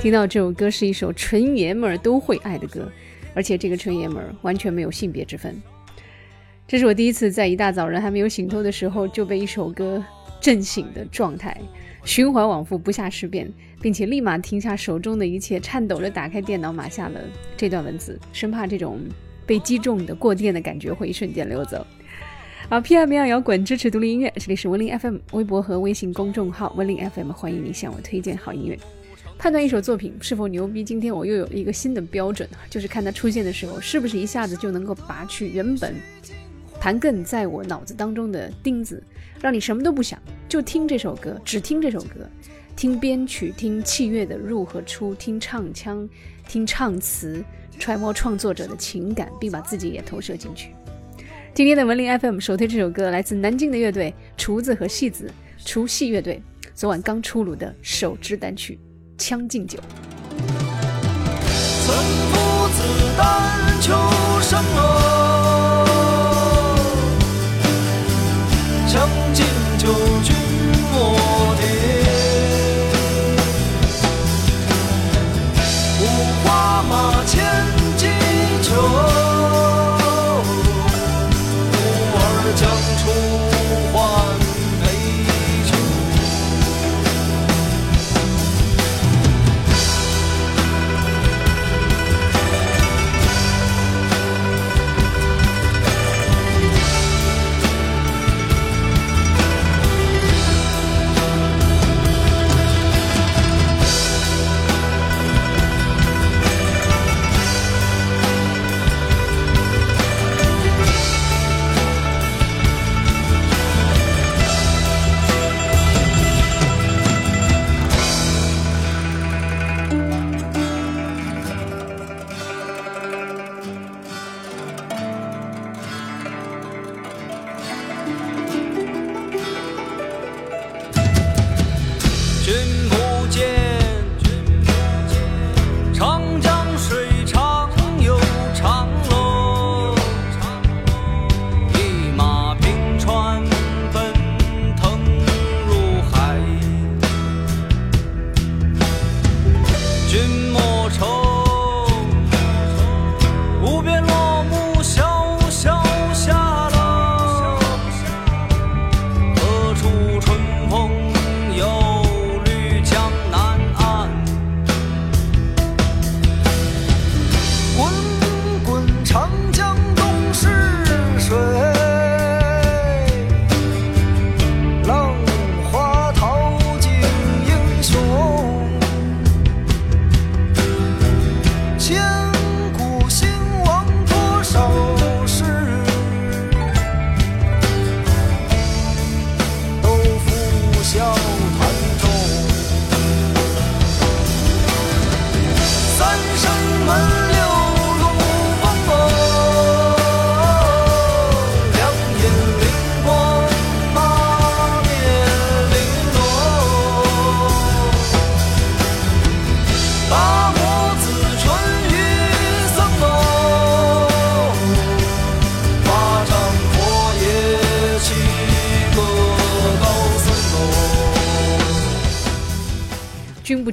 听到这首歌是一首纯爷们儿都会爱的歌，而且这个纯爷们儿完全没有性别之分。这是我第一次在一大早人还没有醒透的时候就被一首歌震醒的状态，循环往复不下十遍，并且立马停下手中的一切，颤抖着打开电脑码下了这段文字，生怕这种被击中的过电的感觉会一瞬间溜走。好，P.M. 摇滚支持独立音乐，这里是文林 FM 微博和微信公众号文林 FM，欢迎你向我推荐好音乐。判断一首作品是否牛逼，今天我又有了一个新的标准，就是看它出现的时候，是不是一下子就能够拔去原本盘亘在我脑子当中的钉子，让你什么都不想，就听这首歌，只听这首歌，听编曲，听器乐的入和出，听唱腔，听唱词，揣摩创作者的情感，并把自己也投射进去。今天的文林 FM 首推这首歌来自南京的乐队厨子和戏子，厨戏乐队昨晚刚出炉的首支单曲。将进酒。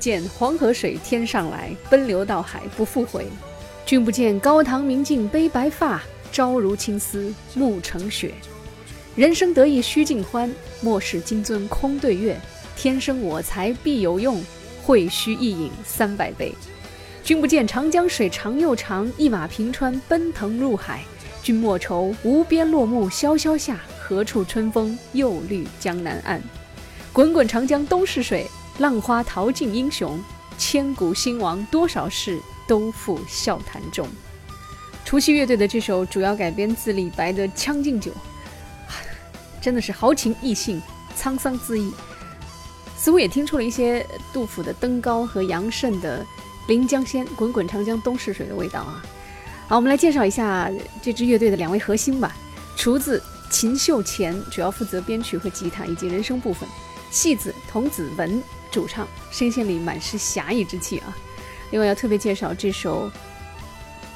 见黄河水天上来，奔流到海不复回。君不见高堂明镜悲白发，朝如青丝暮成雪。人生得意须尽欢，莫使金樽空对月。天生我材必有用，会须一饮三百杯。君不见长江水长又长，一马平川奔腾入海。君莫愁无边落木萧萧下，何处春风又绿江南岸。滚滚长江东逝水。浪花淘尽英雄，千古兴亡多少事，都付笑谈中。除夕乐队的这首主要改编自李白的《将进酒》，真的是豪情逸兴，沧桑恣意，似乎也听出了一些杜甫的《登高》和杨慎的《临江仙》“滚滚长江东逝水”的味道啊。好，我们来介绍一下这支乐队的两位核心吧。厨子秦秀前主要负责编曲和吉他以及人声部分，戏子童子文。主唱声线里满是侠义之气啊！另外要特别介绍这首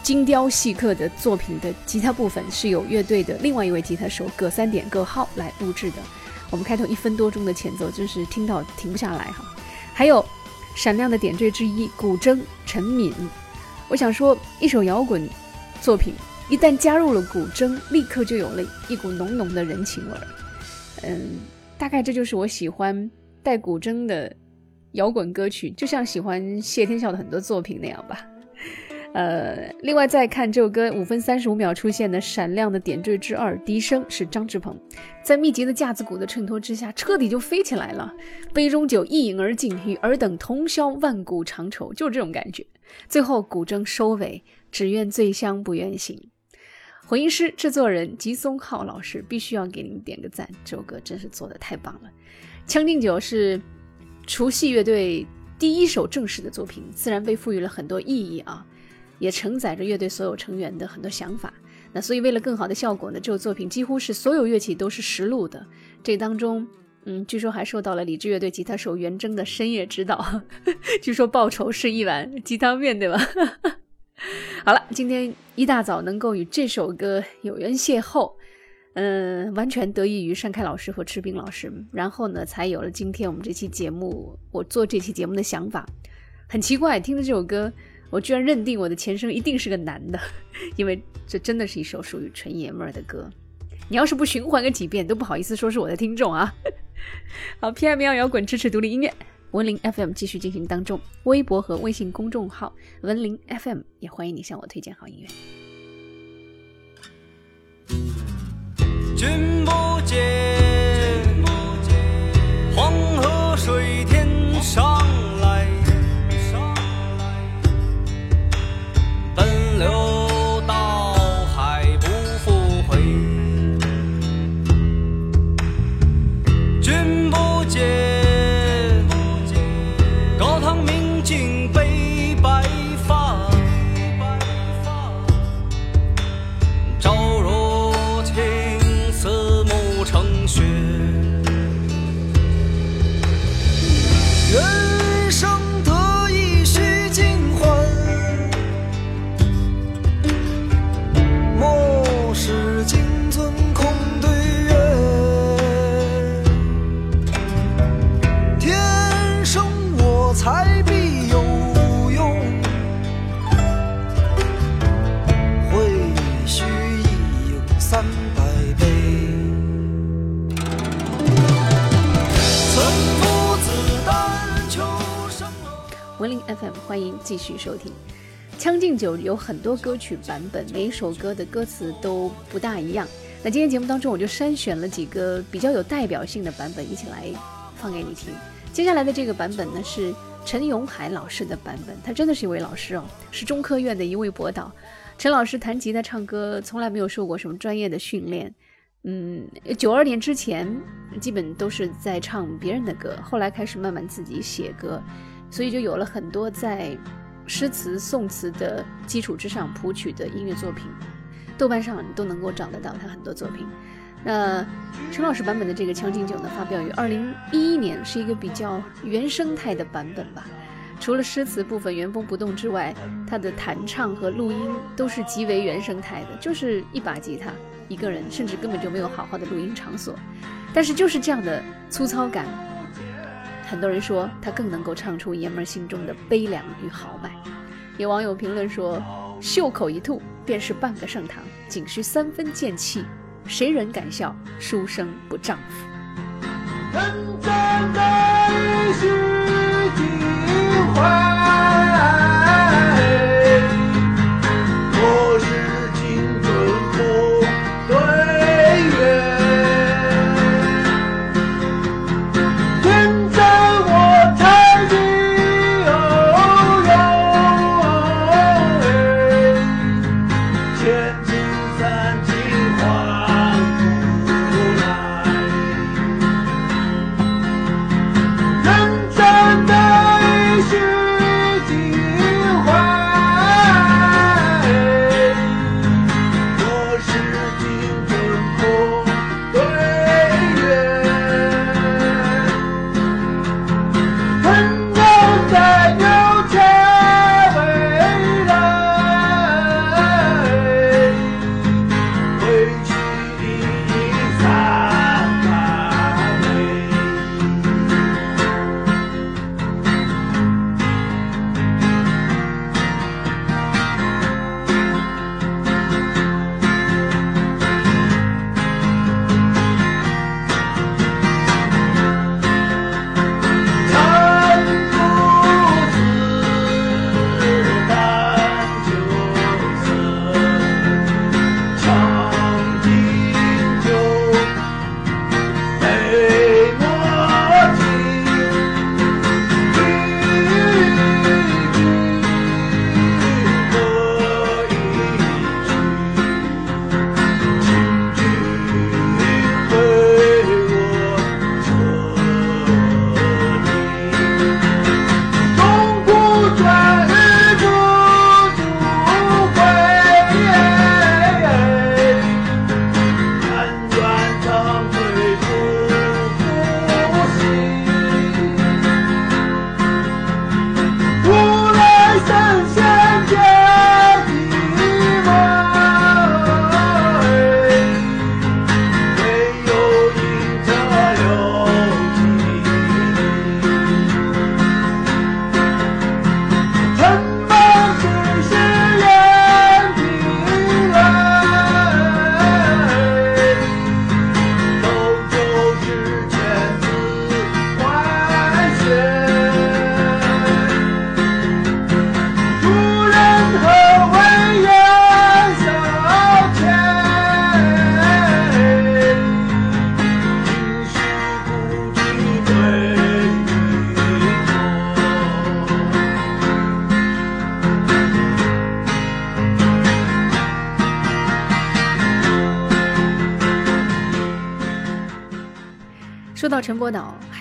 精雕细刻的作品的吉他部分是由乐队的另外一位吉他手葛三点葛浩来录制的。我们开头一分多钟的前奏真是听到停不下来哈。还有闪亮的点缀之一，古筝陈敏。我想说，一首摇滚作品一旦加入了古筝，立刻就有了一股浓浓的人情味儿。嗯，大概这就是我喜欢带古筝的摇滚歌曲，就像喜欢谢天笑的很多作品那样吧。呃，另外再看这首歌五分三十五秒出现的闪亮的点缀之二，笛声是张志鹏，在密集的架子鼓的衬托之下，彻底就飞起来了。杯中酒一饮而尽，与尔等同销万古长愁，就是这种感觉。最后古筝收尾，只愿醉乡不愿醒。混音师、制作人吉松浩老师必须要给您点个赞，这首歌真是做的太棒了。《将进酒》是除夕乐队第一首正式的作品，自然被赋予了很多意义啊。也承载着乐队所有成员的很多想法，那所以为了更好的效果呢，这首作品几乎是所有乐器都是实录的。这当中，嗯，据说还受到了李志乐队吉他手袁征的深夜指导，据说报酬是一碗鸡汤面，对吧？好了，今天一大早能够与这首歌有缘邂逅，嗯，完全得益于单开老师和赤冰老师，然后呢，才有了今天我们这期节目，我做这期节目的想法。很奇怪，听着这首歌。我居然认定我的前生一定是个男的，因为这真的是一首属于纯爷们儿的歌。你要是不循环个几遍，都不好意思说是我的听众啊。好，P M 摇滚支持独立音乐，文林 F M 继续进行当中。微博和微信公众号文林 F M 也欢迎你向我推荐好音乐。继续收听《将进酒》，有很多歌曲版本，每一首歌的歌词都不大一样。那今天节目当中，我就筛选了几个比较有代表性的版本，一起来放给你听。接下来的这个版本呢，是陈永海老师的版本，他真的是一位老师哦，是中科院的一位博导。陈老师弹吉他唱歌，从来没有受过什么专业的训练。嗯，九二年之前，基本都是在唱别人的歌，后来开始慢慢自己写歌，所以就有了很多在。诗词、宋词的基础之上谱曲的音乐作品，豆瓣上都能够找得到他很多作品。那陈老师版本的这个《将进酒》呢，发表于二零一一年，是一个比较原生态的版本吧。除了诗词部分原封不动之外，他的弹唱和录音都是极为原生态的，就是一把吉他，一个人，甚至根本就没有好好的录音场所。但是就是这样的粗糙感。很多人说他更能够唱出爷们儿心中的悲凉与豪迈。有网友评论说：“袖口一吐便是半个盛唐，仅需三分剑气，谁人敢笑书生不丈夫？”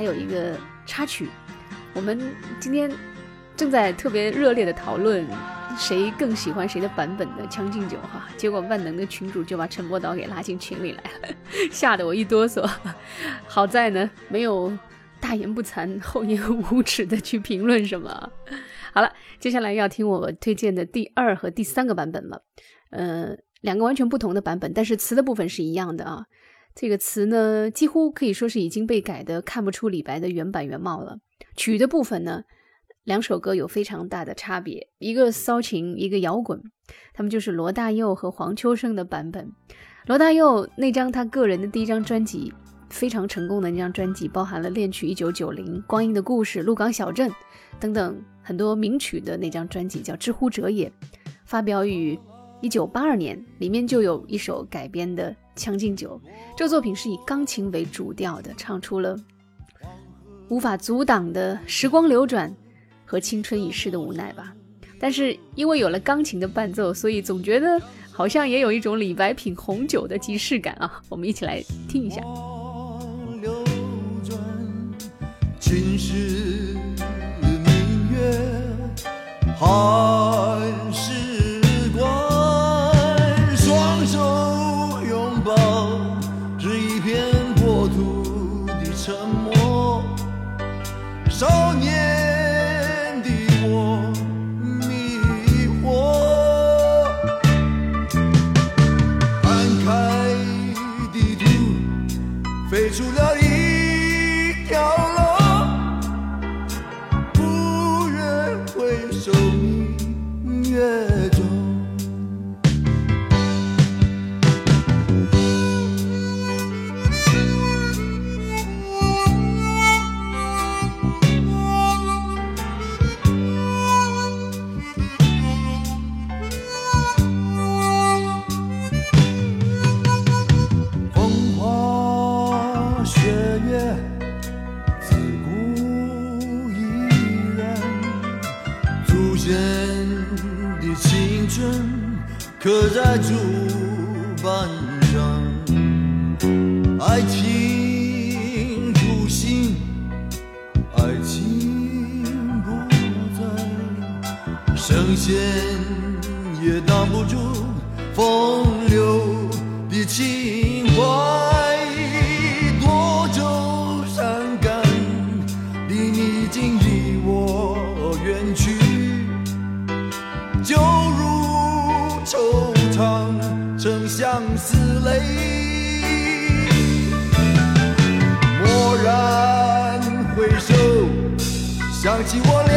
还有一个插曲，我们今天正在特别热烈的讨论谁更喜欢谁的版本的《将进酒》哈，结果万能的群主就把陈伯岛给拉进群里来了，吓得我一哆嗦。好在呢，没有大言不惭、厚颜无耻的去评论什么。好了，接下来要听我推荐的第二和第三个版本了，呃，两个完全不同的版本，但是词的部分是一样的啊。这个词呢，几乎可以说是已经被改的看不出李白的原版原貌了。曲的部分呢，两首歌有非常大的差别，一个骚情，一个摇滚，他们就是罗大佑和黄秋生的版本。罗大佑那张他个人的第一张专辑，非常成功的那张专辑，包含了《恋曲一九九零》《光阴的故事》《鹿港小镇》等等。很多名曲的那张专辑叫《知乎者也》，发表于一九八二年，里面就有一首改编的《将进酒》。这个作品是以钢琴为主调的，唱出了无法阻挡的时光流转和青春已逝的无奈吧。但是因为有了钢琴的伴奏，所以总觉得好像也有一种李白品红酒的即视感啊！我们一起来听一下。寒风流的情怀，多愁善感的你已经离我远去，酒入愁肠，成相思泪。蓦然回首，想起我。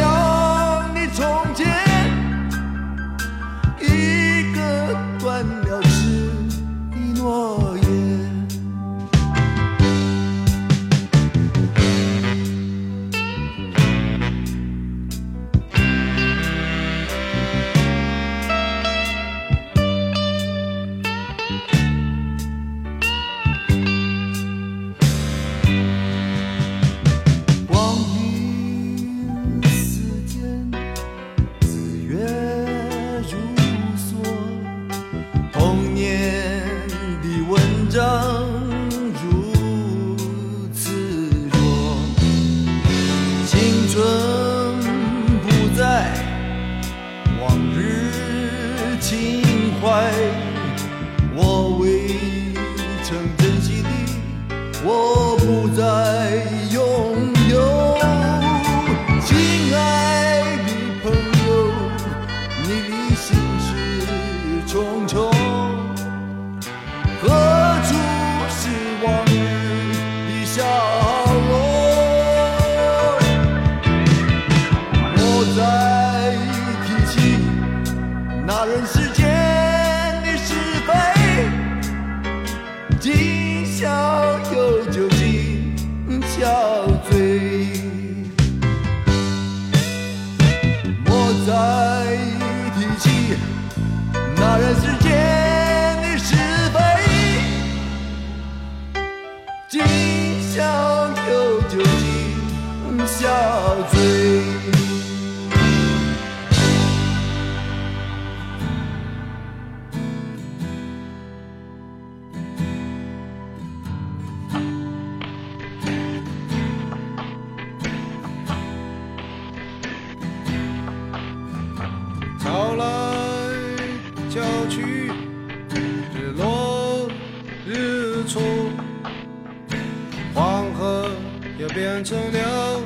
变成了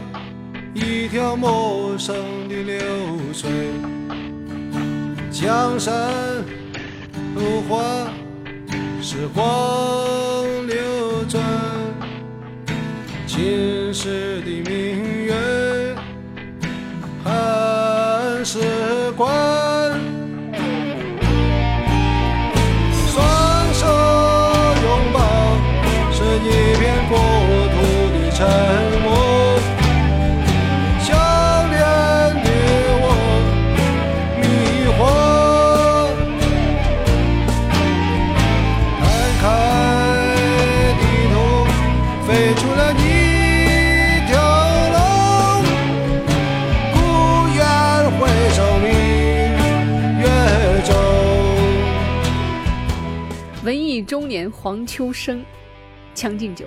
一条陌生的流水。江山如画，时光年黄秋生，《将进酒》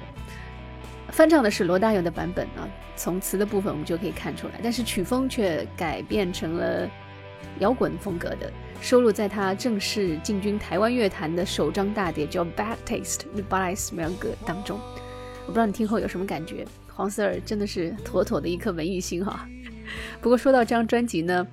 翻唱的是罗大佑的版本啊。从词的部分我们就可以看出来，但是曲风却改变成了摇滚风格的，收录在他正式进军台湾乐坛的首张大碟叫《Bad Taste》（But I Smell Good） 当中。我不知道你听后有什么感觉？黄 Sir 真的是妥妥的一颗文艺心哈。不过说到这张专辑呢？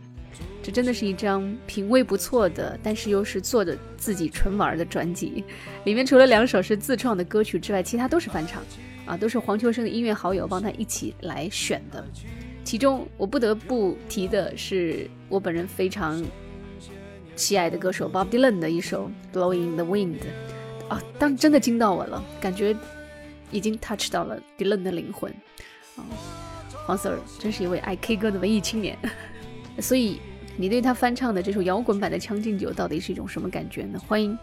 这真的是一张品味不错的，但是又是做的自己纯玩的专辑。里面除了两首是自创的歌曲之外，其他都是翻唱，啊，都是黄秋生的音乐好友帮他一起来选的。其中我不得不提的是我本人非常喜爱的歌手 Bob Dylan 的一首《Blowing the Wind》，啊，当真的惊到我了，感觉已经 touch 到了 Dylan 的灵魂。啊，黄 Sir 真是一位爱 K 歌的文艺青年，所以。你对他翻唱的这首摇滚版的《将进酒》到底是一种什么感觉呢？欢迎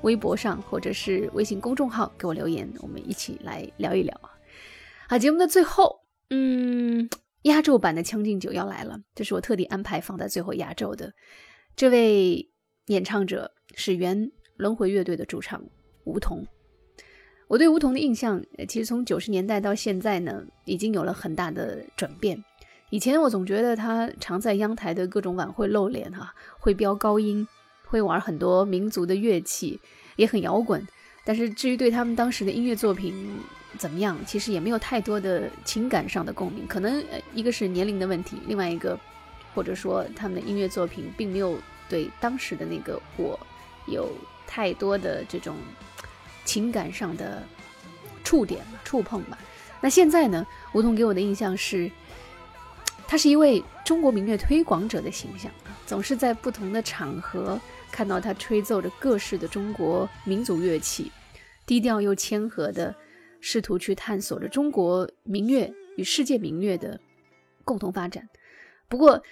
微博上或者是微信公众号给我留言，我们一起来聊一聊啊！好，节目的最后，嗯，压轴版的《将进酒》要来了，这是我特地安排放在最后压轴的。这位演唱者是原轮回乐队的主唱吴彤。我对吴彤的印象，其实从九十年代到现在呢，已经有了很大的转变。以前我总觉得他常在央台的各种晚会露脸，哈，会飙高音，会玩很多民族的乐器，也很摇滚。但是至于对他们当时的音乐作品怎么样，其实也没有太多的情感上的共鸣。可能一个是年龄的问题，另外一个或者说他们的音乐作品并没有对当时的那个我有太多的这种情感上的触点、触碰吧。那现在呢，梧桐给我的印象是。他是一位中国民乐推广者的形象总是在不同的场合看到他吹奏着各式的中国民族乐器，低调又谦和的试图去探索着中国民乐与世界民乐的共同发展。不过，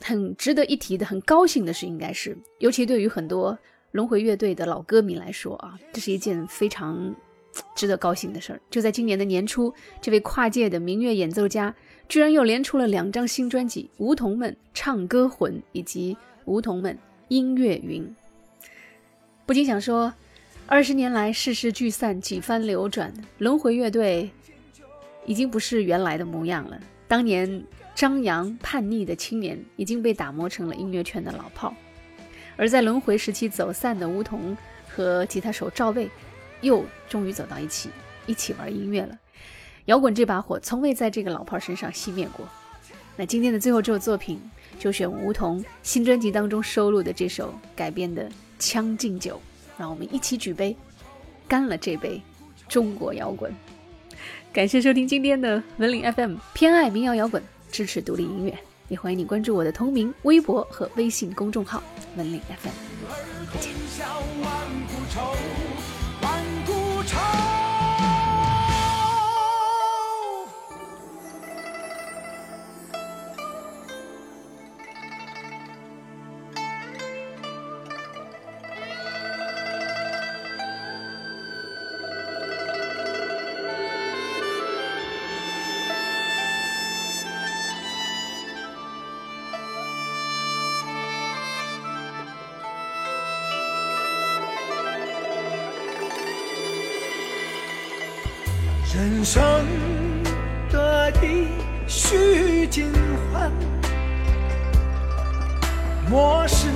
很值得一提的、很高兴的是，应该是，尤其对于很多轮回乐队的老歌迷来说啊，这是一件非常值得高兴的事儿。就在今年的年初，这位跨界的民乐演奏家。居然又连出了两张新专辑，《梧桐们唱歌魂》以及《梧桐们音乐云》。不禁想说，二十年来世事聚散，几番流转，轮回乐队已经不是原来的模样了。当年张扬叛逆的青年已经被打磨成了音乐圈的老炮，而在轮回时期走散的梧桐和吉他手赵卫，又终于走到一起，一起玩音乐了。摇滚这把火从未在这个老炮身上熄灭过。那今天的最后这首作品，就选梧桐新专辑当中收录的这首改编的《将进酒》，让我们一起举杯，干了这杯中国摇滚。感谢收听今天的文岭 FM，偏爱民谣摇滚，支持独立音乐，也欢迎你关注我的同名微博和微信公众号文岭 FM。再见。人生得意须尽欢，莫使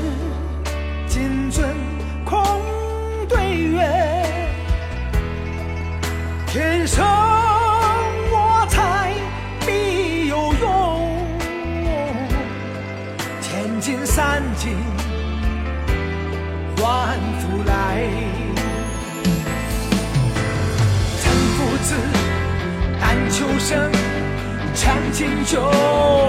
英雄，